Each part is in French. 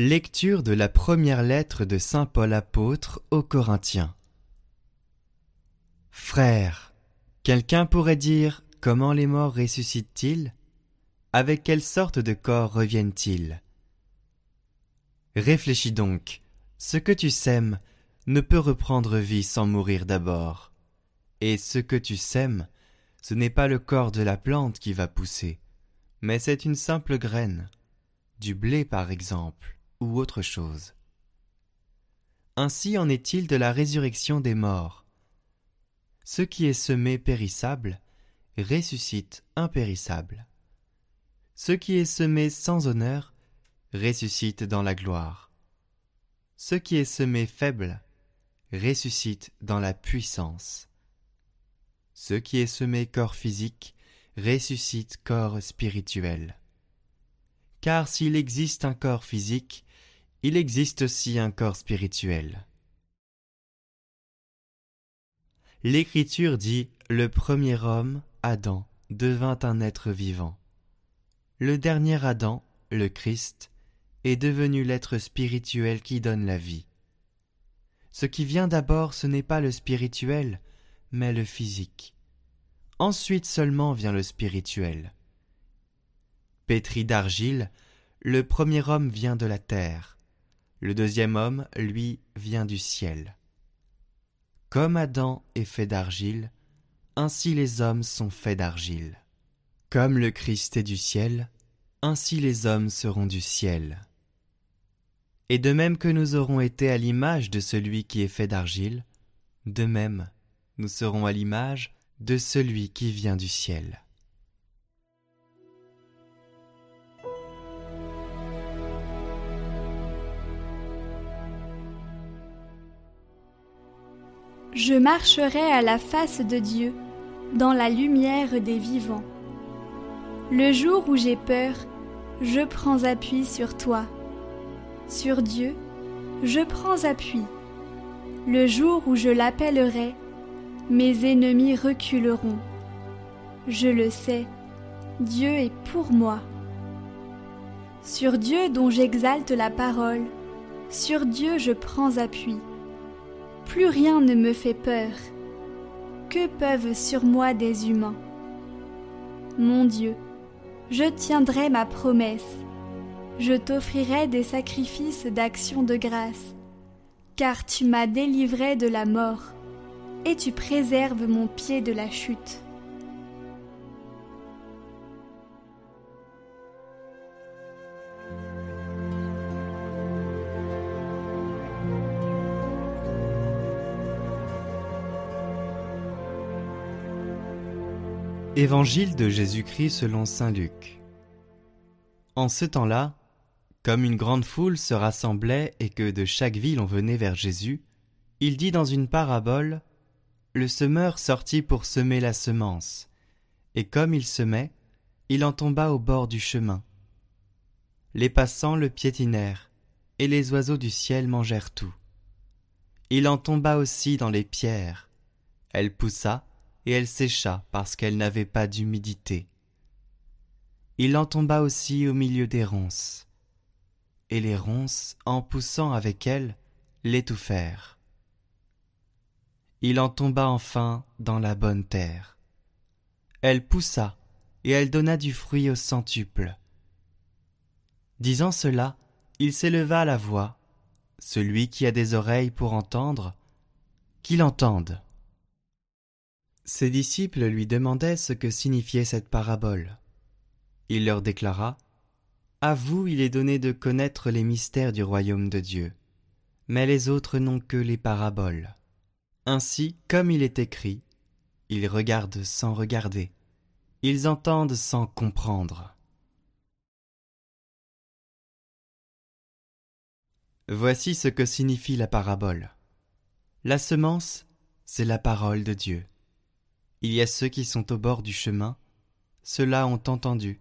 Lecture de la première lettre de Saint Paul apôtre aux Corinthiens. Frères, quelqu'un pourrait dire comment les morts ressuscitent-ils? Avec quelle sorte de corps reviennent-ils? Réfléchis donc, ce que tu sèmes ne peut reprendre vie sans mourir d'abord. Et ce que tu sèmes, ce n'est pas le corps de la plante qui va pousser, mais c'est une simple graine, du blé par exemple ou autre chose. Ainsi en est-il de la résurrection des morts. Ce qui est semé périssable ressuscite impérissable. Ce qui est semé sans honneur ressuscite dans la gloire. Ce qui est semé faible ressuscite dans la puissance. Ce qui est semé corps physique ressuscite corps spirituel. Car s'il existe un corps physique, il existe aussi un corps spirituel. L'Écriture dit Le premier homme, Adam, devint un être vivant. Le dernier Adam, le Christ, est devenu l'être spirituel qui donne la vie. Ce qui vient d'abord, ce n'est pas le spirituel, mais le physique. Ensuite seulement vient le spirituel. Pétri d'argile, le premier homme vient de la terre. Le deuxième homme, lui, vient du ciel. Comme Adam est fait d'argile, ainsi les hommes sont faits d'argile. Comme le Christ est du ciel, ainsi les hommes seront du ciel. Et de même que nous aurons été à l'image de celui qui est fait d'argile, de même nous serons à l'image de celui qui vient du ciel. Je marcherai à la face de Dieu, dans la lumière des vivants. Le jour où j'ai peur, je prends appui sur toi. Sur Dieu, je prends appui. Le jour où je l'appellerai, mes ennemis reculeront. Je le sais, Dieu est pour moi. Sur Dieu dont j'exalte la parole, sur Dieu je prends appui plus rien ne me fait peur. Que peuvent sur moi des humains? Mon Dieu, je tiendrai ma promesse. Je t'offrirai des sacrifices d'action de grâce, car tu m'as délivré de la mort, et tu préserves mon pied de la chute. Évangile de Jésus-Christ selon Saint Luc. En ce temps-là, comme une grande foule se rassemblait et que de chaque ville on venait vers Jésus, il dit dans une parabole Le semeur sortit pour semer la semence, et comme il semait, il en tomba au bord du chemin. Les passants le piétinèrent, et les oiseaux du ciel mangèrent tout. Il en tomba aussi dans les pierres. Elle poussa, et elle sécha parce qu'elle n'avait pas d'humidité. Il en tomba aussi au milieu des ronces, et les ronces, en poussant avec elle, l'étouffèrent. Il en tomba enfin dans la bonne terre. Elle poussa, et elle donna du fruit au centuple. Disant cela, il s'éleva à la voix. Celui qui a des oreilles pour entendre, qu'il entende. Ses disciples lui demandaient ce que signifiait cette parabole. Il leur déclara À vous il est donné de connaître les mystères du royaume de Dieu, mais les autres n'ont que les paraboles. Ainsi, comme il est écrit, ils regardent sans regarder, ils entendent sans comprendre. Voici ce que signifie la parabole. La semence, c'est la parole de Dieu. Il y a ceux qui sont au bord du chemin, ceux-là ont entendu.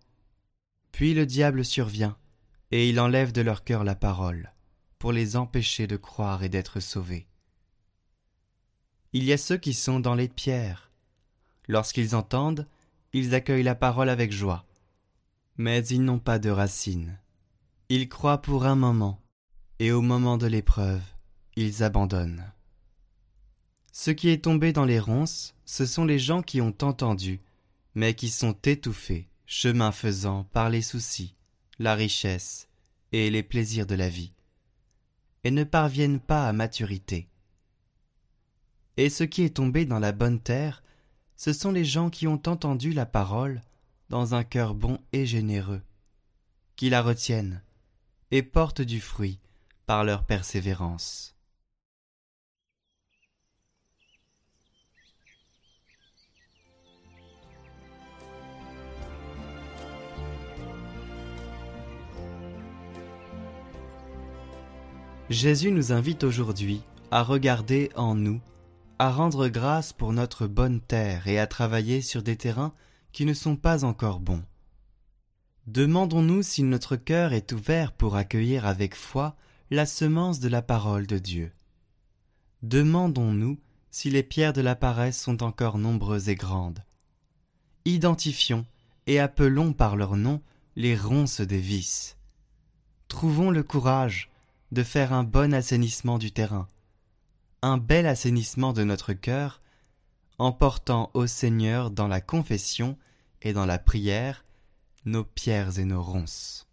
Puis le diable survient, et il enlève de leur cœur la parole, pour les empêcher de croire et d'être sauvés. Il y a ceux qui sont dans les pierres. Lorsqu'ils entendent, ils accueillent la parole avec joie. Mais ils n'ont pas de racines. Ils croient pour un moment, et au moment de l'épreuve, ils abandonnent. Ce qui est tombé dans les ronces, ce sont les gens qui ont entendu, mais qui sont étouffés, chemin faisant, par les soucis, la richesse et les plaisirs de la vie, et ne parviennent pas à maturité. Et ce qui est tombé dans la bonne terre, ce sont les gens qui ont entendu la parole dans un cœur bon et généreux, qui la retiennent et portent du fruit par leur persévérance. Jésus nous invite aujourd'hui à regarder en nous, à rendre grâce pour notre bonne terre et à travailler sur des terrains qui ne sont pas encore bons. Demandons-nous si notre cœur est ouvert pour accueillir avec foi la semence de la parole de Dieu. Demandons-nous si les pierres de la paresse sont encore nombreuses et grandes. Identifions et appelons par leur nom les ronces des vices. Trouvons le courage de faire un bon assainissement du terrain, un bel assainissement de notre cœur, en portant au Seigneur dans la confession et dans la prière nos pierres et nos ronces.